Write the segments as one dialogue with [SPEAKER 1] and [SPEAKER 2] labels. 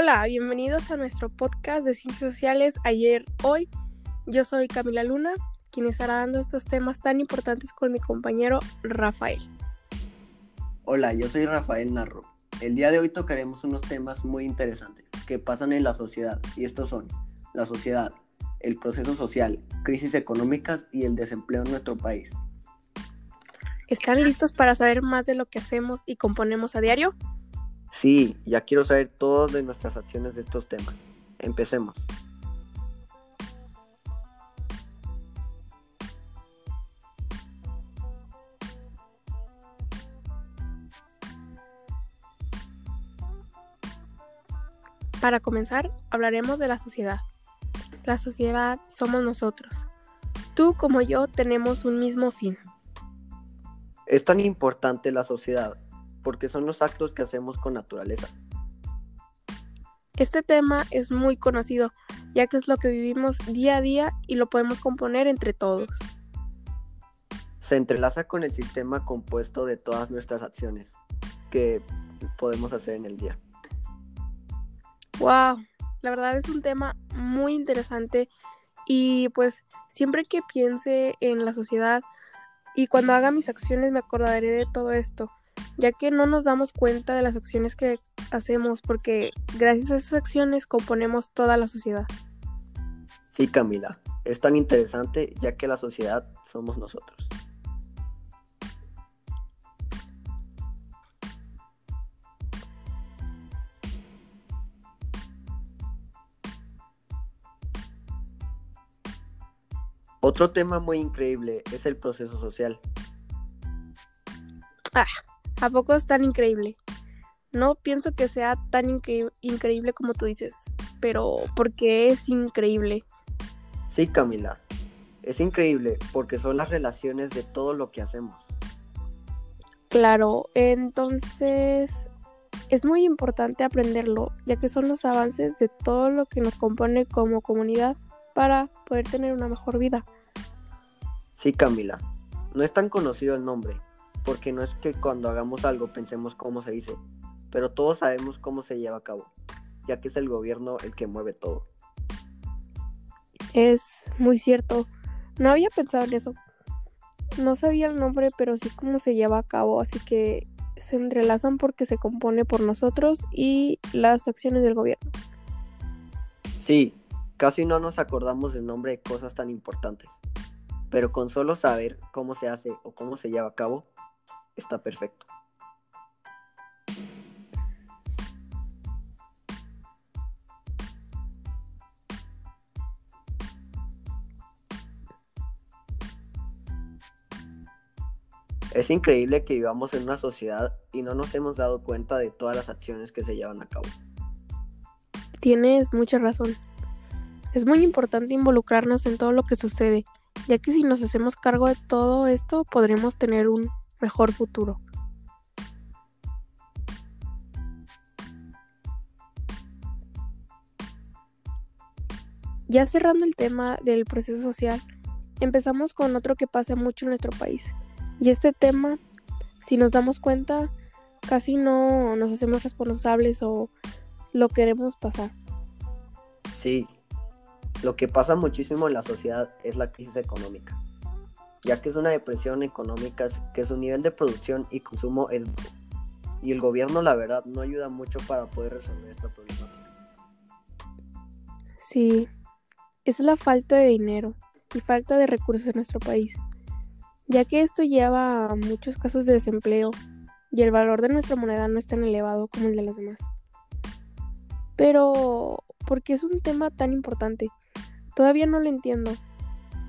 [SPEAKER 1] Hola, bienvenidos a nuestro podcast de Ciencias Sociales ayer, hoy. Yo soy Camila Luna, quien estará dando estos temas tan importantes con mi compañero Rafael.
[SPEAKER 2] Hola, yo soy Rafael Narro. El día de hoy tocaremos unos temas muy interesantes que pasan en la sociedad y estos son la sociedad, el proceso social, crisis económicas y el desempleo en nuestro país.
[SPEAKER 1] ¿Están listos para saber más de lo que hacemos y componemos a diario?
[SPEAKER 2] Sí, ya quiero saber todas de nuestras acciones de estos temas. Empecemos.
[SPEAKER 1] Para comenzar, hablaremos de la sociedad. La sociedad somos nosotros. Tú como yo tenemos un mismo fin.
[SPEAKER 2] Es tan importante la sociedad porque son los actos que hacemos con naturaleza.
[SPEAKER 1] Este tema es muy conocido, ya que es lo que vivimos día a día y lo podemos componer entre todos.
[SPEAKER 2] Se entrelaza con el sistema compuesto de todas nuestras acciones que podemos hacer en el día.
[SPEAKER 1] Wow, la verdad es un tema muy interesante y pues siempre que piense en la sociedad y cuando haga mis acciones me acordaré de todo esto, ya que no nos damos cuenta de las acciones que hacemos porque gracias a esas acciones componemos toda la sociedad.
[SPEAKER 2] Sí, Camila, es tan interesante ya que la sociedad somos nosotros. Otro tema muy increíble es el proceso social.
[SPEAKER 1] Ah, ¿A poco es tan increíble? No pienso que sea tan increíble como tú dices, pero porque es increíble.
[SPEAKER 2] Sí, Camila, es increíble porque son las relaciones de todo lo que hacemos.
[SPEAKER 1] Claro, entonces es muy importante aprenderlo, ya que son los avances de todo lo que nos compone como comunidad para poder tener una mejor vida.
[SPEAKER 2] Sí, Camila, no es tan conocido el nombre, porque no es que cuando hagamos algo pensemos cómo se dice, pero todos sabemos cómo se lleva a cabo, ya que es el gobierno el que mueve todo.
[SPEAKER 1] Es muy cierto, no había pensado en eso. No sabía el nombre, pero sí cómo se lleva a cabo, así que se entrelazan porque se compone por nosotros y las acciones del gobierno.
[SPEAKER 2] Sí, casi no nos acordamos del nombre de cosas tan importantes, pero con solo saber cómo se hace o cómo se lleva a cabo, está perfecto. Es increíble que vivamos en una sociedad y no nos hemos dado cuenta de todas las acciones que se llevan a cabo.
[SPEAKER 1] Tienes mucha razón. Es muy importante involucrarnos en todo lo que sucede, ya que si nos hacemos cargo de todo esto podremos tener un mejor futuro. Ya cerrando el tema del proceso social, empezamos con otro que pasa mucho en nuestro país. Y este tema, si nos damos cuenta, casi no nos hacemos responsables o lo queremos pasar.
[SPEAKER 2] Sí, lo que pasa muchísimo en la sociedad es la crisis económica ya que es una depresión económica que su nivel de producción y consumo es bajo. Y el gobierno, la verdad, no ayuda mucho para poder resolver esta problemática.
[SPEAKER 1] Sí, es la falta de dinero y falta de recursos en nuestro país, ya que esto lleva a muchos casos de desempleo y el valor de nuestra moneda no es tan elevado como el de las demás. Pero, ¿por qué es un tema tan importante? Todavía no lo entiendo.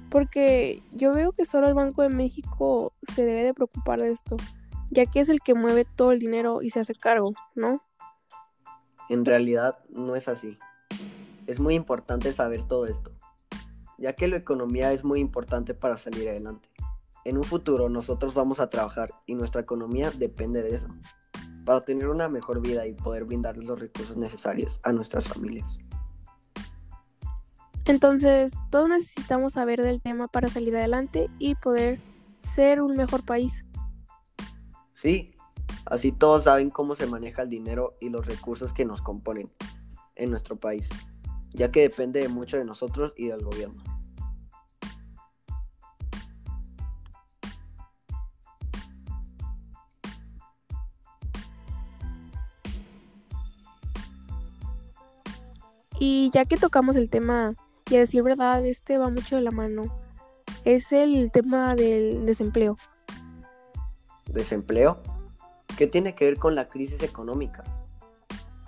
[SPEAKER 1] Porque yo veo que solo el Banco de México se debe de preocupar de esto, ya que es el que mueve todo el dinero y se hace cargo, ¿no?
[SPEAKER 2] En realidad no es así. Es muy importante saber todo esto, ya que la economía es muy importante para salir adelante. En un futuro nosotros vamos a trabajar y nuestra economía depende de eso, para tener una mejor vida y poder brindarles los recursos necesarios a nuestras familias.
[SPEAKER 1] Entonces, todos necesitamos saber del tema para salir adelante y poder ser un mejor país.
[SPEAKER 2] Sí, así todos saben cómo se maneja el dinero y los recursos que nos componen. en nuestro país, ya que depende mucho de nosotros y del gobierno.
[SPEAKER 1] Y ya que tocamos el tema, y a decir verdad, este va mucho de la mano, es el tema del desempleo.
[SPEAKER 2] ¿Desempleo? ¿Qué tiene que ver con la crisis económica?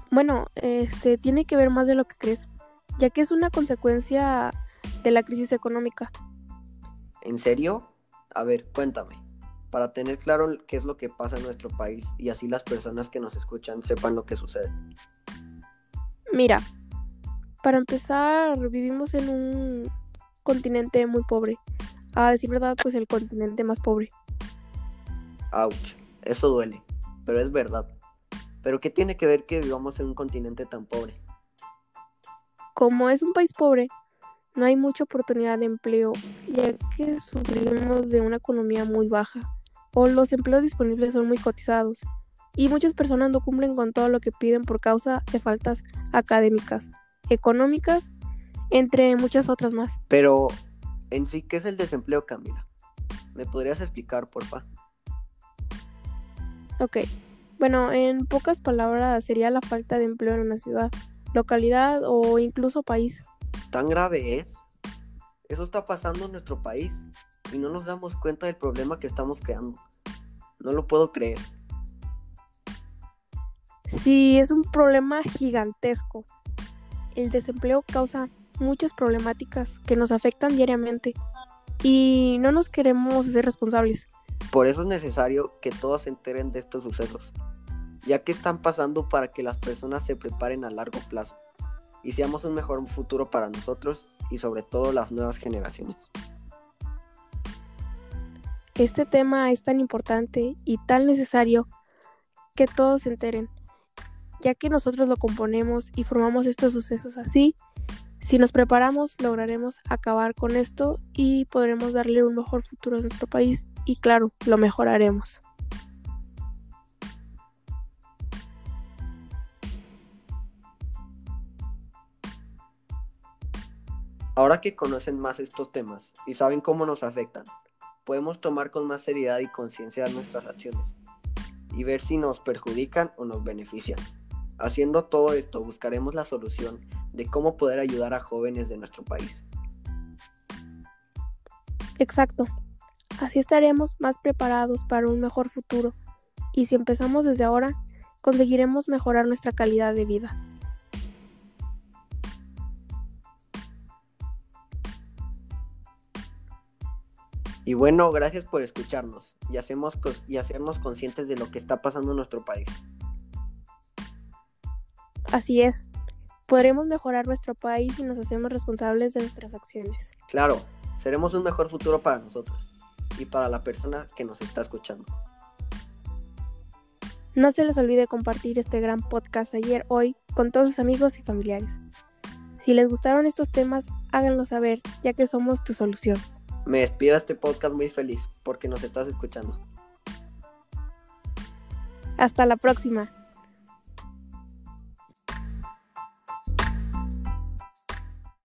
[SPEAKER 1] Bueno, este tiene que ver más de lo que crees, ya que es una consecuencia de la crisis económica.
[SPEAKER 2] ¿En serio? A ver, cuéntame, para tener claro qué es lo que pasa en nuestro país y así las personas que nos escuchan sepan lo que sucede.
[SPEAKER 1] Mira, para empezar, vivimos en un continente muy pobre. A decir verdad, pues el continente más pobre.
[SPEAKER 2] Ouch, eso duele, pero es verdad. Pero ¿qué tiene que ver que vivamos en un continente tan pobre?
[SPEAKER 1] Como es un país pobre, no hay mucha oportunidad de empleo, ya que sufrimos de una economía muy baja, o los empleos disponibles son muy cotizados, y muchas personas no cumplen con todo lo que piden por causa de faltas académicas económicas, entre muchas otras más.
[SPEAKER 2] Pero, en sí, ¿qué es el desempleo, Camila? ¿Me podrías explicar, porfa?
[SPEAKER 1] Ok. Bueno, en pocas palabras sería la falta de empleo en una ciudad, localidad o incluso país.
[SPEAKER 2] ¿Tan grave es? Eso está pasando en nuestro país y no nos damos cuenta del problema que estamos creando. No lo puedo creer.
[SPEAKER 1] Sí, es un problema gigantesco el desempleo causa muchas problemáticas que nos afectan diariamente y no nos queremos ser responsables.
[SPEAKER 2] Por eso es necesario que todos se enteren de estos sucesos, ya que están pasando para que las personas se preparen a largo plazo y seamos un mejor futuro para nosotros y sobre todo las nuevas generaciones.
[SPEAKER 1] Este tema es tan importante y tan necesario que todos se enteren ya que nosotros lo componemos y formamos estos sucesos así. Si nos preparamos, lograremos acabar con esto y podremos darle un mejor futuro a nuestro país y claro, lo mejoraremos.
[SPEAKER 2] Ahora que conocen más estos temas y saben cómo nos afectan, podemos tomar con más seriedad y conciencia nuestras acciones y ver si nos perjudican o nos benefician. Haciendo todo esto, buscaremos la solución de cómo poder ayudar a jóvenes de nuestro país.
[SPEAKER 1] Exacto. Así estaremos más preparados para un mejor futuro y si empezamos desde ahora, conseguiremos mejorar nuestra calidad de vida.
[SPEAKER 2] Y bueno, gracias por escucharnos y, hacemos, y hacernos conscientes de lo que está pasando en nuestro país.
[SPEAKER 1] Así es. Podremos mejorar nuestro país si nos hacemos responsables de nuestras acciones.
[SPEAKER 2] Claro, seremos un mejor futuro para nosotros y para la persona que nos está escuchando.
[SPEAKER 1] No se les olvide compartir este gran podcast ayer, hoy, con todos sus amigos y familiares. Si les gustaron estos temas, háganlo saber, ya que somos tu solución.
[SPEAKER 2] Me despido de este podcast muy feliz porque nos estás escuchando.
[SPEAKER 1] Hasta la próxima.